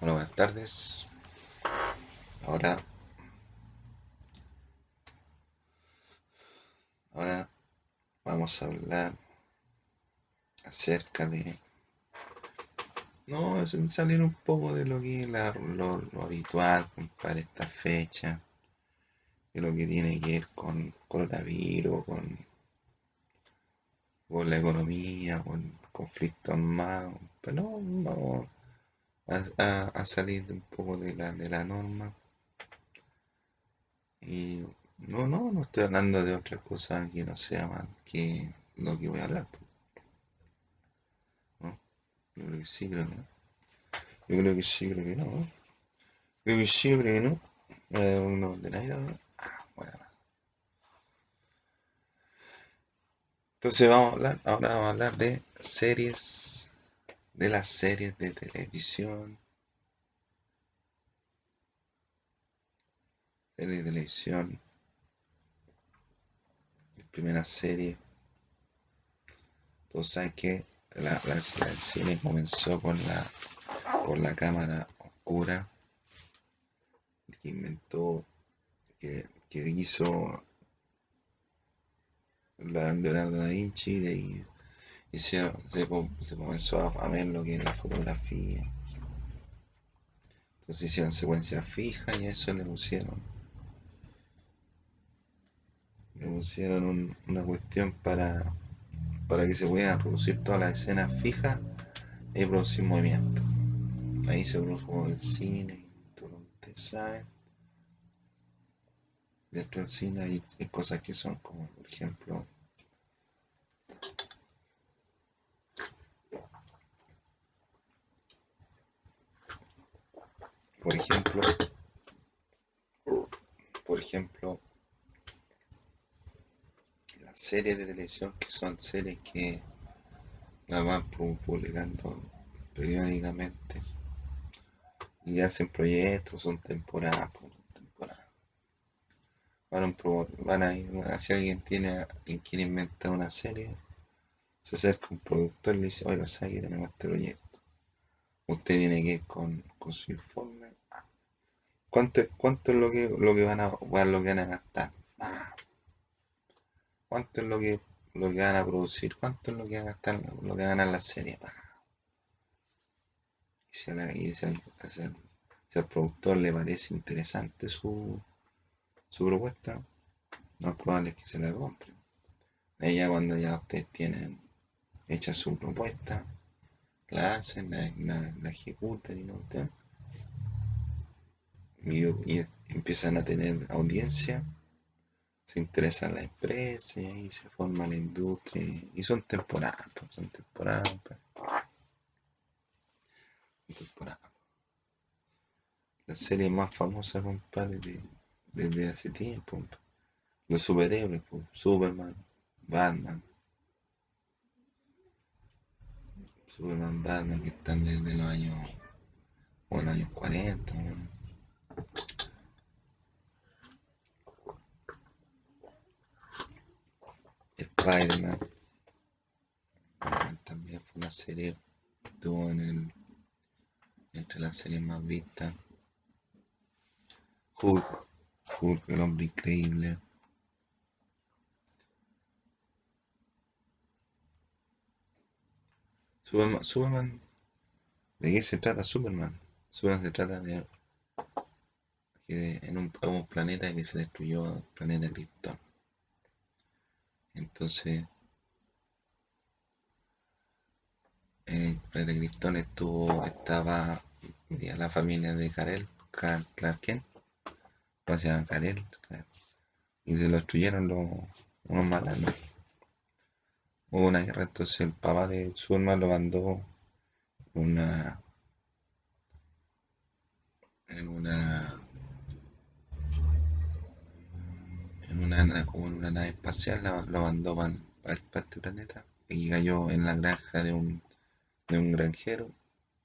Hola, buenas tardes. Ahora, ahora vamos a hablar acerca de, no, salir un poco de lo que es lo, habitual para esta fecha, de lo que tiene que ver con coronavirus, con, con la economía, con conflictos más, pero vamos a, salir un poco de la, de la norma. Y no, no, no estoy hablando de otra cosa que no sea más que lo que voy a hablar. ¿No? Yo creo que sí, creo que no. Yo creo que sí, creo que no. Creo que sí, creo que no. Eh, uno de ¿no? Ah, bueno. Entonces vamos a hablar, ahora vamos a hablar de series de las series de televisión, serie de televisión, primera serie. Todos saben que la, la, serie comenzó con la, con la cámara oscura que inventó, que, hizo Leonardo da Vinci de y se, comenzó a, ver lo que es la fotografía. Entonces hicieron secuencias fijas y a eso le pusieron. Le pusieron una cuestión para, para que se puedan producir todas las escenas fijas y producir movimiento. Ahí se produjo el cine, todo lo que ustedes Dentro del cine hay cosas que son como, por ejemplo, por ejemplo, por ejemplo, las series de televisión que son series que las van publicando periódicamente y hacen proyectos, son temporadas, temporadas. Van, van a si alguien tiene, quiere inventar una serie, se acerca un productor y le dice, oiga, ¿sabe tenemos este proyecto? Usted tiene que ir con, con su informe ¿Cuánto, cuánto es lo que, lo que van a, lo que van a gastar? ¿Cuánto es lo que, lo que van a producir? ¿Cuánto es lo que van a gastar, lo que van a la serie? Y si, al productor le parece interesante su, su propuesta, lo más probable es que se la compre. Ella cuando ya ustedes tienen hecha su propuesta, la hacen, la, la, ejecutan y no ustedes y, empiezan a tener audiencia, se interesan las empresas y se forma la industria y son temporadas, pues, son temporadas. Pues. La serie más famosa, compadre, desde hace tiempo. Pues. Los superhéroes, Superman, Batman. Superman, Batman, que están desde los años, o años 40. Spider-Man. También fue una serie que estuvo en el entre las series más vistas. Hulk Hulk el hombre increíble. Superman, Superman ¿de qué se trata Superman? Superman se trata de en un, planeta que se destruyó el planeta Krypton entonces, el planeta Krypton estuvo, estaba la familia de Karel, Clark Kent, lo se llama Karel, y se lo destruyeron los, unos malanos. Hubo una guerra, entonces el papá de su hermano lo mandó una en una en una, como en una nave espacial, lo mandó para, este planeta y cayó en la granja de un, de un granjero.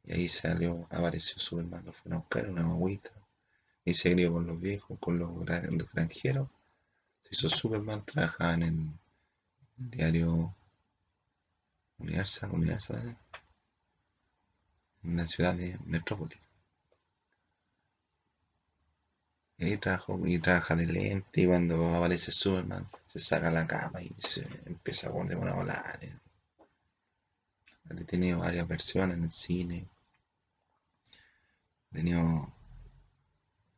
Y ahí salió, apareció su hermano, fue a buscar una agüita y se crió con los viejos, con los granjeros, se hizo Superman, trabajaba en el diario Universal, Universal, en la ciudad de Metrópolis. Y, trabajo, y trabaja de lente y cuando aparece Superman se saca la capa y se empieza a poner una volar. He tenido varias versiones en el cine. He tenido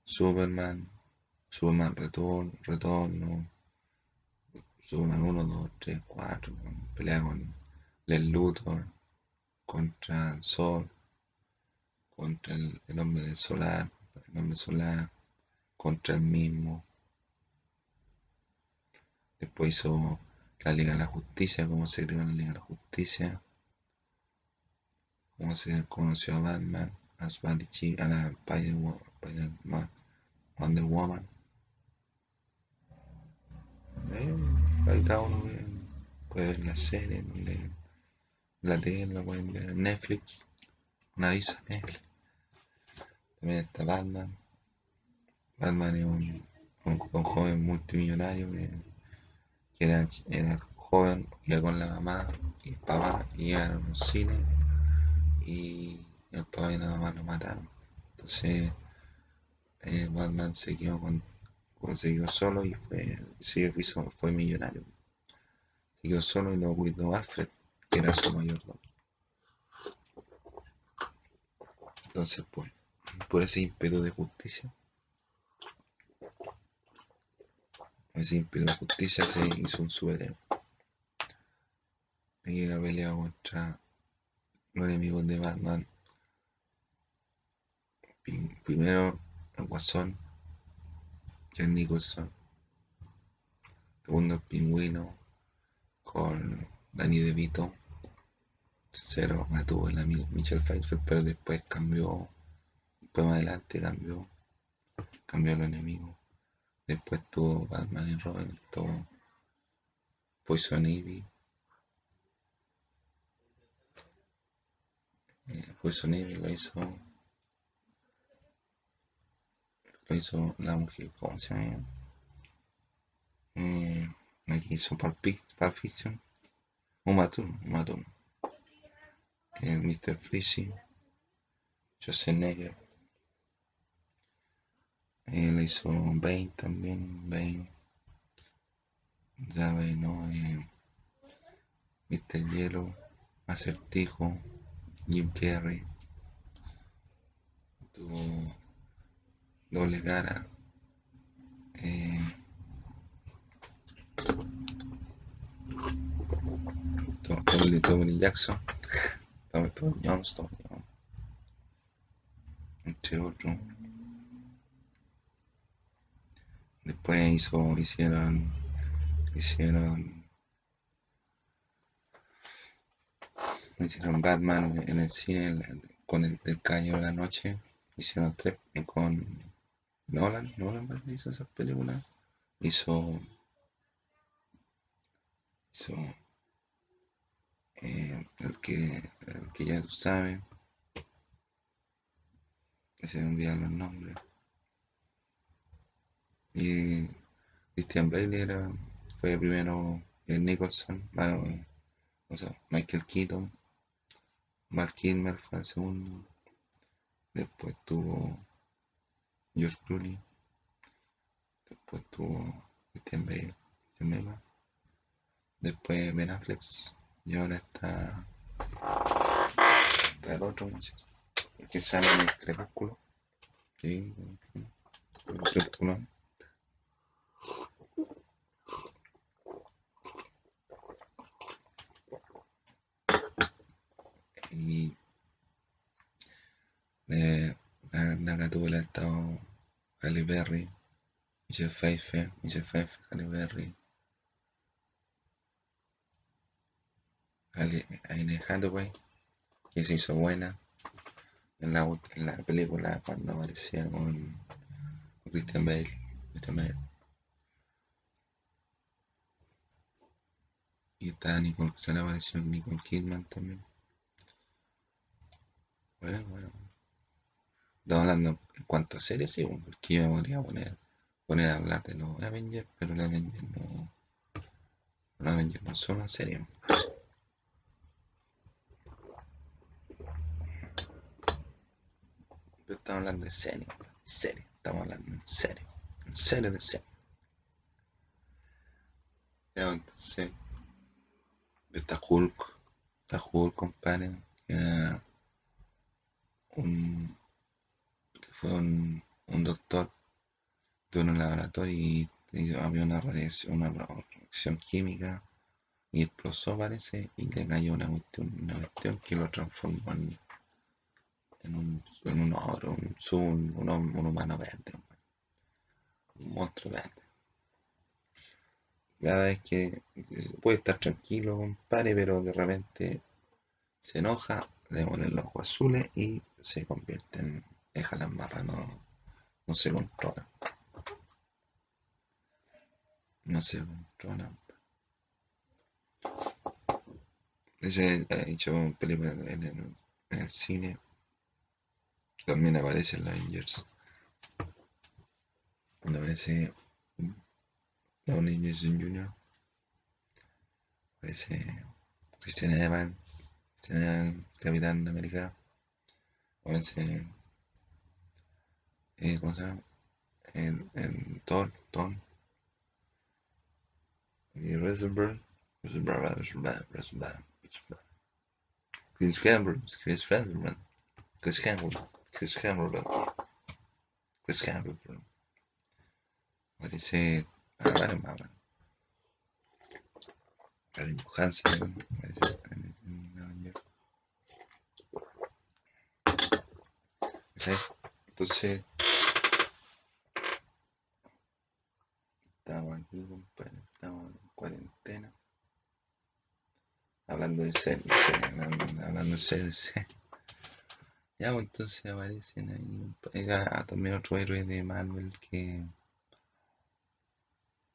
Superman, Superman Retorno, Retorno, Superman 1, 2, 3, 4, pelea con el Luthor contra Sol, contra el, hombre del solar, el hombre solar, contra el mismo. Después hizo la Liga de la Justicia, cómo se creó la Liga de la Justicia, cómo se conoció a Batman, a, a la Spider-Man, Wonder Woman. Eh, cada uno puede ver la serie, la tele, la pueden ver en Netflix, una visa. También está Batman. Batman es un, un, joven multimillonario que, era, era, joven, iba con la mamá y el papá y llegaron a un cine y el papá y la mamá lo mataron. Entonces eh, Batman se quedó con, consiguió solo y fue, sí, fue, fue millonario. Se quedó solo y lo cuidó Alfred, que era su mayordomo. Entonces, por, por ese ímpetu de justicia, ese ímpetu de justicia se hizo un superhéroe. Y ha peleado contra los enemigos de Batman. Primero el Guasón, Jack Nicholson. Segundo, el Pingüino, con Danny DeVito. Tercero, tuvo la Michelle Pfeiffer, pero después cambió. Después más adelante cambió. Cambió el enemigo. Después tuvo Batman y Robin, tuvo Poison Ivy. Eh, Poison Ivy lo hizo lo hizo la mujer, ¿cómo se llama? Eh, aquí hizo Pulp Fiction, Uma Thurman, Uma eh, Mr. Freezy, José Negro, le hizo Bane también, Bane, ya ve, ¿no? Eh. Hielo, Acertijo, Jim Carrey, tuvo doble cara. Eh, Tommy Jackson, Tommy Johnston, entre otros. Después hizo, hicieron, hicieron, hicieron Batman en el cine con el del Caño de la Noche. Hicieron tres con Nolan, Nolan hizo esas películas. Hizo. Hizo. Eh, el, que, el que ya tú sabes. Que se me los nombres. Y Christian Bale era, fue primero el Nicholson, bueno, o sea, Michael Keaton, Mark Kilmer fue el segundo, después tuvo George Clooney, después tuvo Christian Bale, Mema, después Ben Affleck, y ahora está, el otro que sale en el crepúsculo, ¿sí? el crepúsculo. Y eh, la tuvo el estado Halle Berry, Michelle Pfeiffer, Michelle Pfeiffer, Halle Berry, Aine Hathaway, que se hizo buena en la, en la película cuando aparecía con Christian Bale. Christian Bale. Y está Nicole, se le apareció Nicole Kidman también. Bueno. Estamos hablando en cuanto a series, sí, porque yo me podría poner, poner a hablar de los Avengers, pero los Avengers no. Los Avengers no son una serie. Pero estamos hablando de serie, serie, estamos hablando en serio. serie de serie. Ya, entonces, está Hulk, está Hulk, compadre, un, fue un, un doctor de un laboratorio y, había una radiación, una reacción química y explosó parece y le cayó una cuestión, una cuestión que lo transformó en, un, en un oro, un, un, un humano verde, un monstruo verde. Cada vez que puede estar tranquilo, compadre, pero de repente se enoja, le ponen los ojos azules y se convierte en. marras, no, no se controla. No se controla. Ese ha hecho película en el, en el cine. También aparece en la Avengers. Cuando aparece Downey Jr. Aparece Christian Evans. Christian Capitán América. Aparece. Eh, ¿Cómo se llama? En, en Thor, Thor. Y Reservoir. Reservoir, Reservoir, Reservoir. Chris Campbell, Chris Campbell, Chris Campbell, Chris Campbell, Chris Campbell. Parece a ver, mamá. Karen Johansson, Entonces, estamos aquí, compadre, estamos en cuarentena. Hablando de series, hablando, de series. Ya, pues entonces aparecen ahí también otro héroe de Marvel que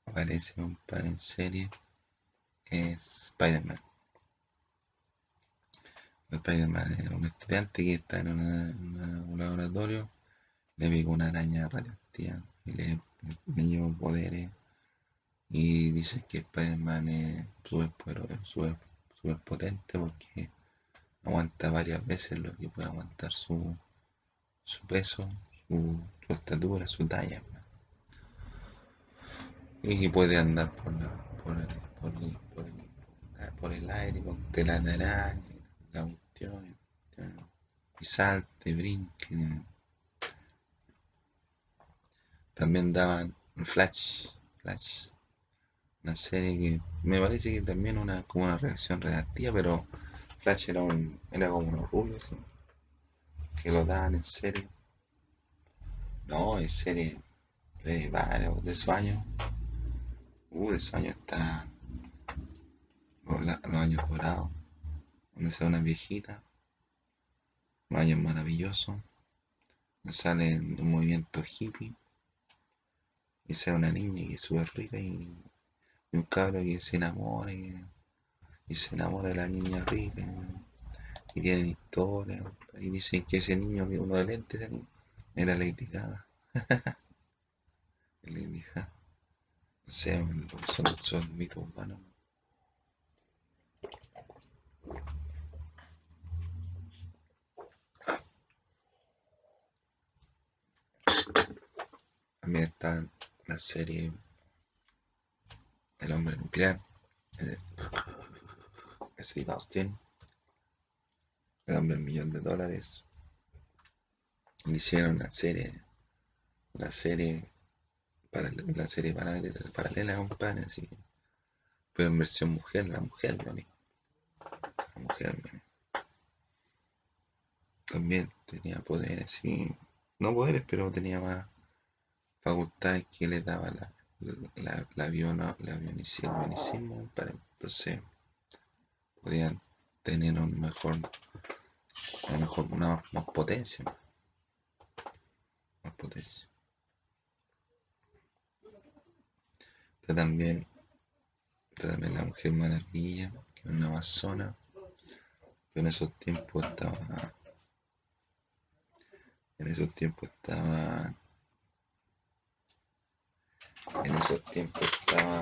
aparece par en serie es Spider-Man. Spider-Man es un estudiante que está en, un laboratorio, le pegó una araña radioactiva y le, le llevó poderes y dice que Spider-Man es súper súper potente porque aguanta varias veces lo que puede aguantar su, su peso, su, estatura, su talla. Y puede andar por, por, el, por, el, por, el, por, el, aire con tela de araña, la cuestión, y salte, brinque. También daban Flash, Flash, una serie que me parece que también una como una reacción reactiva, pero Flash era un era como unos rubios que lo daban en serie. No, en serie de varios, de su año. Uh, de su año está los, años dorados, donde sale una viejita, los años maravillosos, donde sale un movimiento hippie, y sea una niña que es súper rica y y un cabro que se enamora y, se enamora de la niña rica y, tienen historia y dicen que ese niño que uno de lentes era Lady Gaga. Lady Gaga. No sé son, son mitos humanos también está la serie el hombre nuclear, eh, Steve Austin, el hombre millón de dólares, hicieron una serie, una serie, para, una serie paralela, paralela compadre, así, pero en versión mujer, la mujer, ¿no? la mujer, también tenía poderes, sí, no poderes, pero tenía más facultades que le daba la, la, la, aviona, la avionicismo, para entonces podían tener un mejor, a mejor una más potencia. Más potencia. Está también, también la Mujer Maravilla, que es una amazona, pero en esos tiempos estaba, en esos tiempos estaba en esos tiempos estaba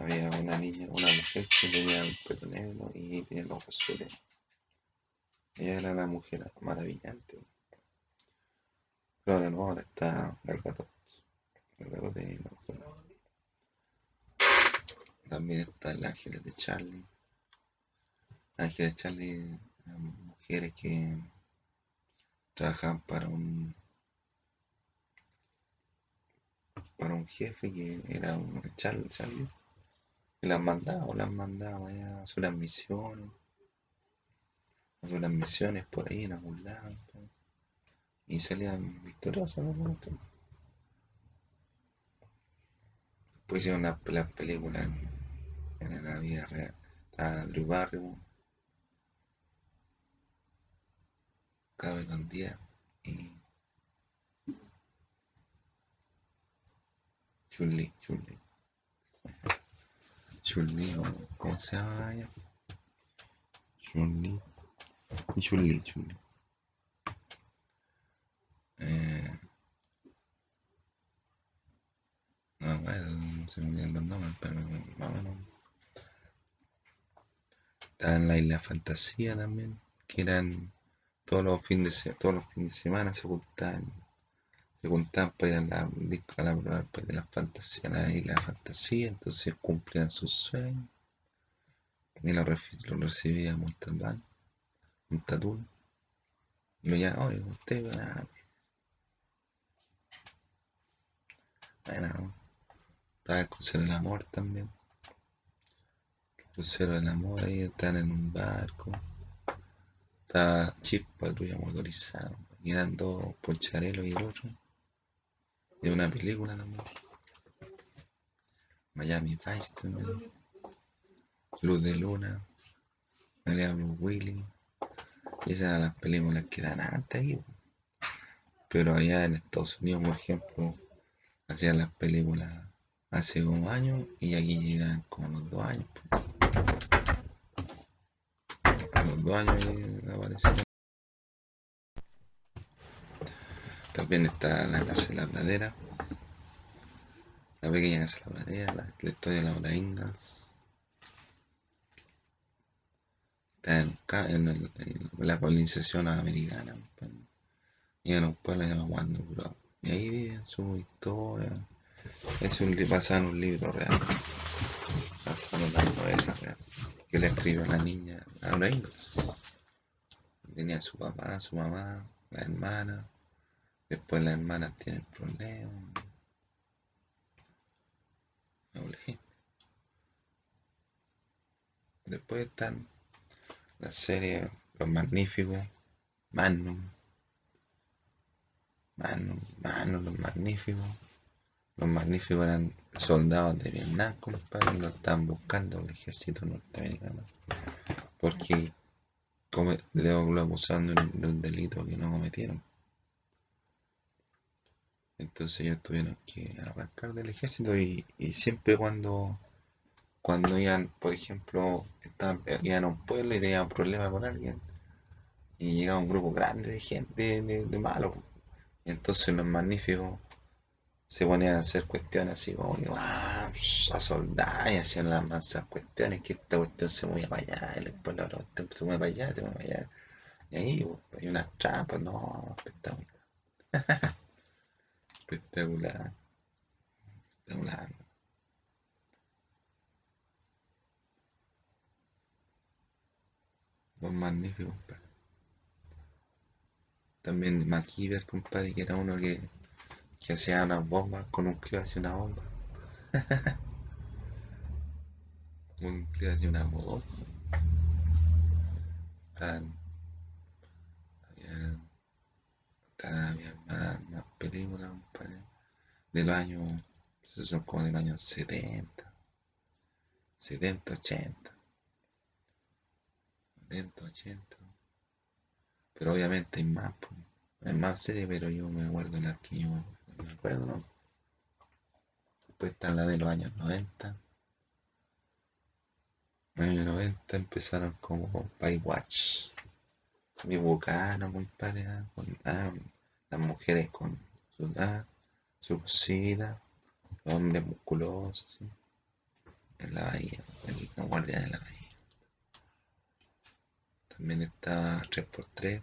había una niña, una mujer que tenía el pelo negro y tenía los ojos azules. Ella era la mujer maravillante. Pero de nuevo ahora está Gal Gadot. Gal Gadot y Gal Gadot. También está el Ángeles de Charlie. Ángeles de Charlie, mujeres que trabajaban para un para un jefe que era un Charlie, Charlie y las mandaba, las mandaba allá a hacer unas misiones, a hacer unas misiones por ahí en algún lado, y salían victoriosas. Después hicieron una, las películas en, la vida real. Estaba Drew Barrymore, Cameron Díaz y Chun-Li, Chun-Li. Chun-Li, ¿o ¿cómo se llama ella? Chun-Li. Y Chun-Li, Chun-Li. Eh, no, bueno, se me olvidan los nombres, pero más o. Estaba en la isla Fantasía también, que eran todos los fines de, todos los fines de semana se juntaban, se juntaban para ir a la, a la, de la fantasía, a la Fantasía, entonces cumplían sus sueños. Y lo, lo recibía Montalbán, Montatún, y lo llamaban, oye, usted, ah, bueno, ¿no? estaba el crucero del amor también, el crucero del amor, ahí están en un barco, estaba Chip, patrulla motorizada, y eran dos Poncharelo y el otro, de una película también. Miami Vice Luz de Luna, María Blue Willy, y esas eran las películas que eran antes ahí. Pero allá en Estados Unidos, por ejemplo, hacían las películas hace como años y aquí llegan como a los dos años. los dos años y aparecen. También está la casa de la pradera, la pequeña casa de la pradera, la, la historia de Laura Ingalls. Está en, el- en la colonización americana. Y en un pueblo llamado Wonder Grove. Y ahí viven su historia. Es un basado en un libro real. Basado en una novela real. Que le escribió la niña Laura Ingalls. Tenía su papá, su mamá, la hermana. Después las hermanas tienen problemas. Después están las series Los Magníficos, Magnum, Magnum, Magnum, Los Magníficos. Los Magníficos eran soldados de Vietnam, compadre, y lo estaban buscando el ejército norteamericano. Porque lo, un, de un delito que no cometieron. Entonces ellos tuvieron que arrancar del ejército y, y siempre cuando, cuando iban, por ejemplo, estaban, iban a un pueblo y tenían problemas con alguien, y llegaba un grupo grande de gente, de, de, malos, y entonces los magníficos se ponían a hacer cuestiones así como "Ah, psh", a soldar y hacían las mansas cuestiones, que esta cuestión se movía para allá, y después la otra se mueve para allá, se mueve para allá, y ahí hay unas trampas, no, espectacular, espectacular, espectacular. Los magníficos, compadre. También MacGyver, compadre, que era uno que, que hacía unas bombas, con un clip hacía una bomba, un clip hacía una bomba había, tan- había más, más películas, compadre, de los años, son como de los años 70, 70, 80, 70, 80. Pero obviamente hay más, pues. Hay más series, pero yo me acuerdo las que yo me acuerdo, ¿no? Después están las de los años 90. En los años 90 empezaron como con Baywatch. Mi Bucano, compadre, ah, con ah, las mujeres con su, ah, su cosita, los hombres musculosos, ¿sí? en la bahía, el, los guardianes en la bahía. También estaba 3x3,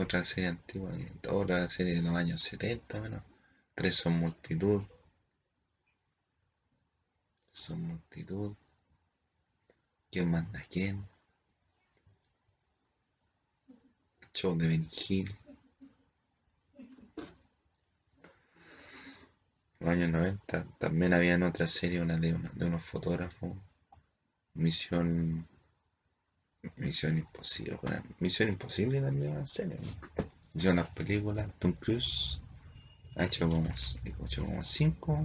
Otra serie antigua, otra serie de los años 70, menos. Tres son multitud. Son multitud. ¿Quién manda a quién? Show de Benny Hill. Los años 90 también había en otra serie, una de, de unos fotógrafos. Misión. Misión Imposible. Misión Imposible también una serie. Hicieron unas películas. Tom Cruise ha hecho como, hecho como cinco.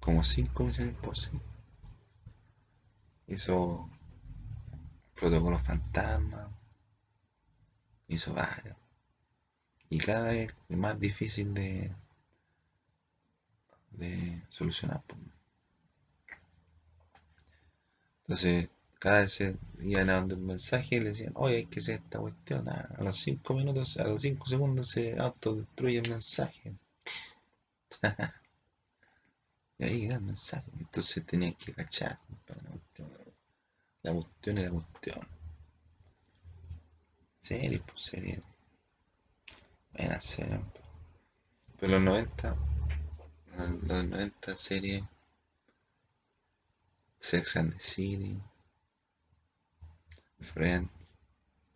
Como cinco Misiones Imposibles. Hizo Protocolo Fantasma hizo varios. Y cada vez es más difícil de, de solucionar. Entonces, cada vez se iban a el mensaje y le decían, oye, hay que hacer esta cuestión. A, los 5 minutos, a los 5 segundos se autodestruye el mensaje. y ahí da el mensaje. Entonces tenía que cachar. La cuestión era la cuestión. Serie, pues serie. Buena serie. Pero los 90, los 90 serie Sex and the City, Friend,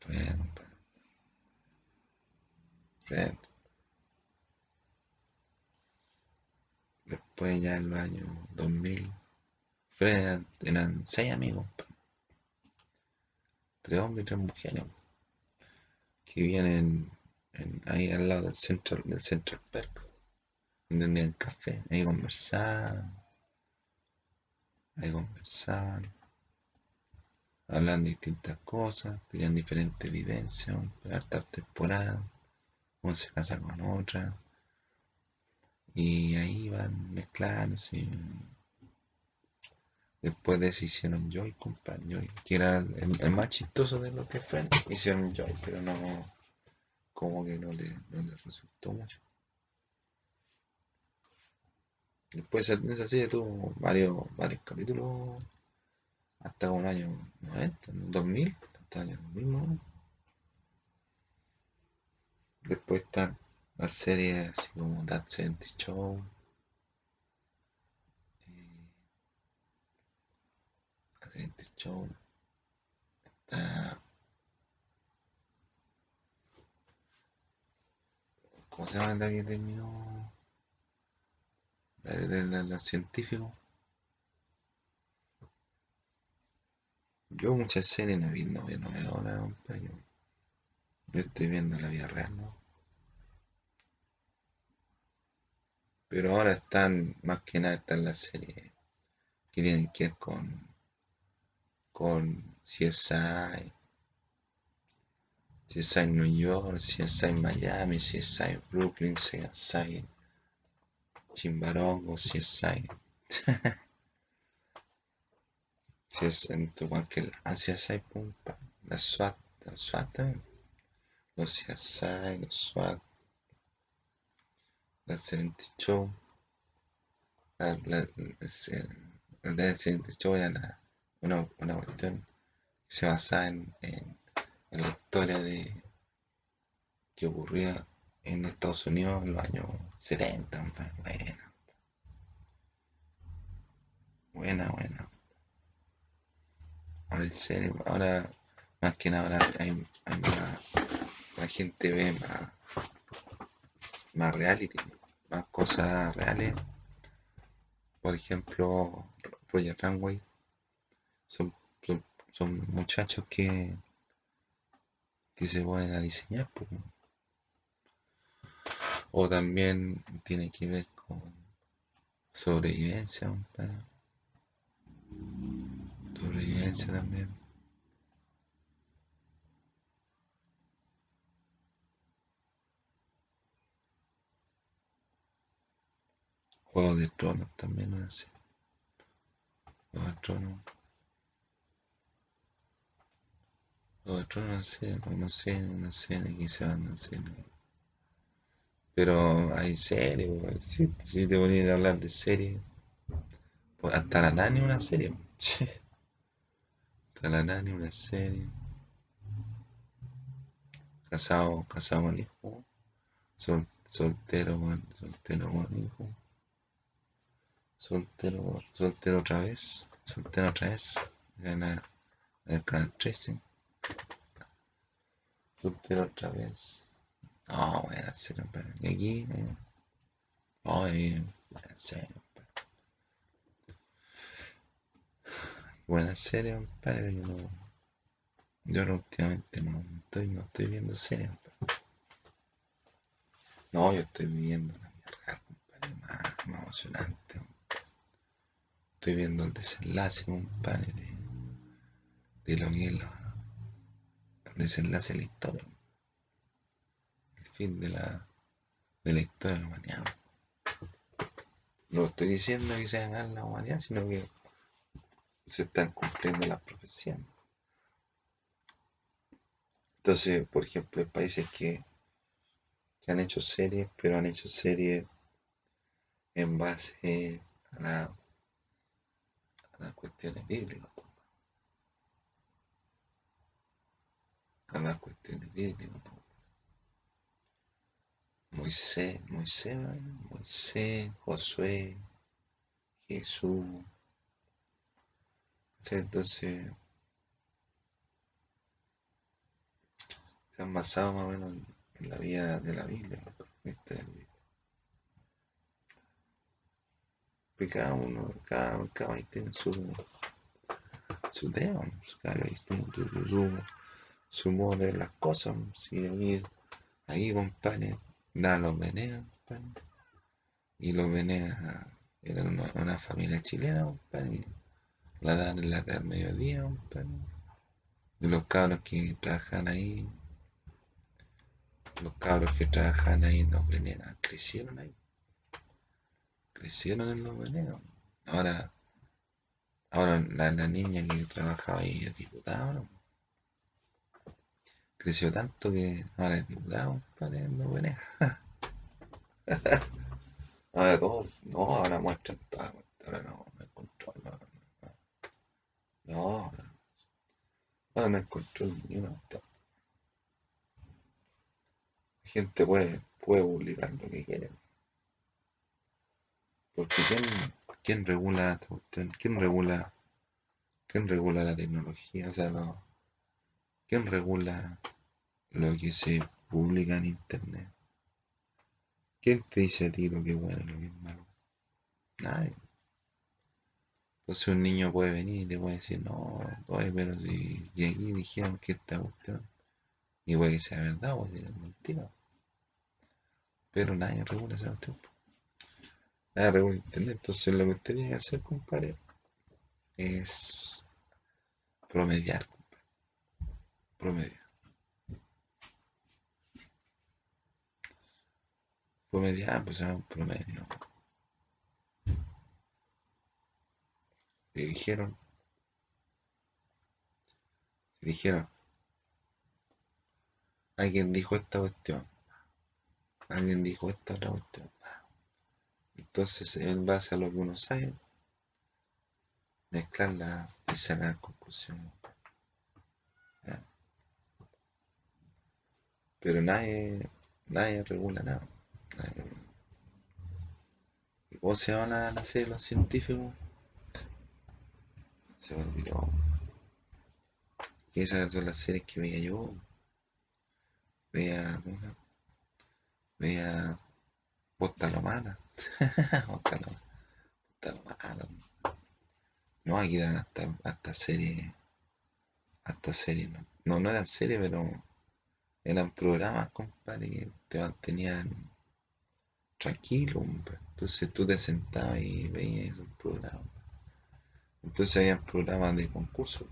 Friend, Friend. Después ya en los años 2000, Friend eran seis amigos. Tres hombres y tres mujeres que vivían en, ahí al lado del centro del Central Park, donde café, ahí conversaban, ahí conversaban, hablan de distintas cosas, tenían diferentes vivencias, hartas temporadas, uno se casa con otra, y ahí van mezclándose. Después de eso hicieron Joy, compadre, Joy, que era el, más chistoso de los que Friends. Hicieron Joy, pero no, como que no le, resultó mucho. Después esa serie tuvo varios, varios capítulos hasta un año 90, 2000, hasta el año 2000 Después están las series así como That 70 Show, este show está ¿cómo se llama la que terminó? la los científicos yo muchas series no, vi, no, no veo ahora pero yo, yo estoy viendo la vida real ¿no? pero ahora están más que nada están las series que tienen que ver con con CSI, CSI New York, CSI Miami, CSI Brooklyn, CSI Chimbarongo, CSI. CSI en tu cualquier ah, CSI Pumpa, la SWAT, la SWAT también. Los CSI, los SWAT, la 70 Show, la, la, la, la 70 Show era la una, una cuestión que se basa en, en, la historia de que ocurría en Estados Unidos en los años 70. Buena. Buena, buena. Ahora, ahora más que nada ahora hay, hay más, la gente ve más, más reality, más cosas reales. Por ejemplo, Project Runway son, son, muchachos que, que se ponen a diseñar. O también tiene que ver con sobrevivencia, sobrevivencia también. Juego de Tronos también, no sé. Juego de Tronos. Otro no sé, no sé, no sé de se van a hacer. Pero hay series, si, si te voy a hablar de series. Hasta la nani una serie. Hasta la nani una serie. casado, casado con hijo, sol, soltero soltero hijo, soltero, soltero otra vez, soltero otra vez, gana el canal 13, soltero otra vez, no, buena serie, y aquí, eh, ay, buena serie, buena serie, compadre, yo no, yo no, últimamente no estoy, no estoy viendo series, no, yo estoy viviendo una vida real, compadre, más, más emocionante. Estoy viendo el desenlace, compadre, de, de lo que es la, desenlace de la historia. El fin de la, de la historia de la humanidad. No estoy diciendo que se haga la humanidad, sino que se están cumpliendo las profecías. Entonces, por ejemplo, hay países que han hecho series, pero han hecho series en base a, la, las cuestiones bíblicas. A las cuestiones bíblicas. Moisés, Moisés, Moisés, Josué, Jesús. Entonces, se han basado más o menos en la vida de la Biblia, cada uno, cada, cada tiene su, su tema, cada tiene su, su, modo de las cosas. Si ahí, ahí compadre, da los Venegas, y los Venegas eran una, familia chilena, compadre, la dan en la edad mediodía, compadre, los cabros que trabajan ahí los cabros que trabajan ahí en los Venegas crecieron ahí. Crecieron en los Venegas. Ahora, ahora la, niña que trabajaba ahí es diputada ¿no? Creció tanto que ahora es diputada en los Venegas. ahora todo, no, ahora muestran ahora no, no hay control, no, no, no, ahora, no hay control ni una gente puede, puede publicar lo que quiere. Porque ¿quién, quién regula ¿Quién regula, quién regula la tecnología? O sea, ¿quién regula lo que se publica en internet? ¿Quién te dice a ti lo que es bueno y lo que es malo? Nadie. Entonces un niño puede venir y te puede decir, no, oye, pero si, aquí dijeron que esta cuestión, y puede que sea verdad o sea mentira pero nadie regula ese tiempo. Nadie regula internet. Entonces lo que usted tiene que hacer, compadre, es promediar, compadre. Promediar. Promediar, pues es un promedio. Te dijeron. Alguien dijo esta cuestión alguien dijo esta otra cuestión. Entonces, en base a lo que uno sabe, mezclarla y sacar conclusiones. Pero nadie, nadie regula nada. ¿Y cómo se van a hacer los científicos? Se me olvidó. Y esas son las series que veía yo. Veía, Veía Postalomana. Postalomana. No, aquí dan hasta, hasta serie. Hasta serie, no. No, no eran series, pero eran programas, compadre, que te mantenían tranquilo, Entonces tú te sentabas y veías esos programas. Entonces había programas de concurso.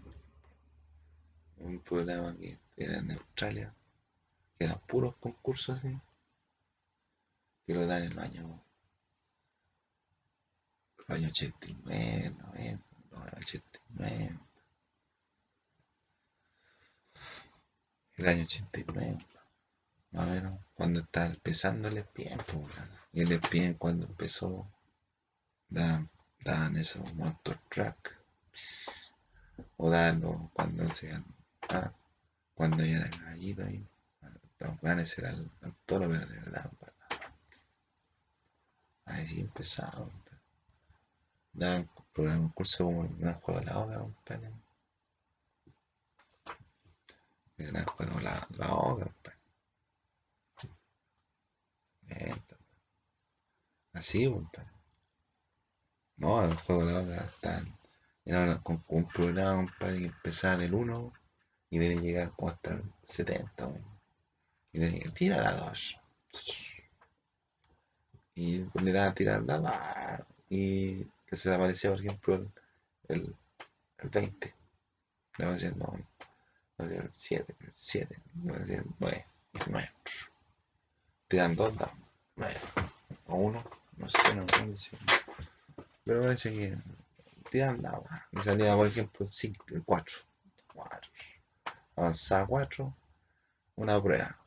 Un programa que era en Australia, que eran puros concursos así que lo dan en el año, el año 89, 90, no, el 89. El año 89, más o cuando estaba empezando el ESPN, y el ESPN cuando empezó, daban, daban esos monster track, o daban cuando se ah, cuando ya era gallito ahí, Los ganes eran el toro, pero de verdad, Ahí sí empezaba, Daban un curso como un gran juego de la hoga, compadre. El gran juego la, la hoga, compadre. Así, compadre. No, el juego de la hoga están. Era con, con, un programa, compadre, que empezaba en el 1 y debe llegar como hasta el 70, Y tenía que tirar a dos. Y le daba a tirar la dos. Y que se le aparecía, por ejemplo, el, el, el 20. Le va a decir, no, el 7, el 7, le va a decir 9, el 9. Tiran dos dados, 9. O uno, no sé, no, no sé. Pero parece que tiran dados. Me salía, por ejemplo, el 5, el 4. 4 avanzar 4, una prueba.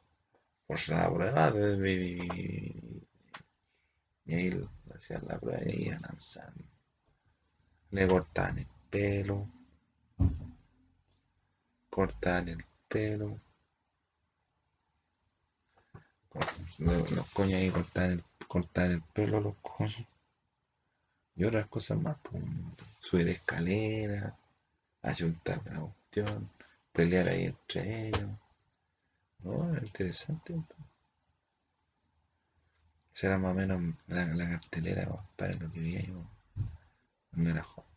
Por la prueba, y ahí hacían la prueba y iban avanzando. Le cortaban el pelo, cortaban el pelo. Los, coños ahí cortaban el, cortaban el pelo, los coños. Y otras cosas más, pues, subir escalera, ayuntar la cuestión pelear ahí entre ellos. No, interesante. Esa era más o menos la, cartelera, para lo que veía yo cuando era joven.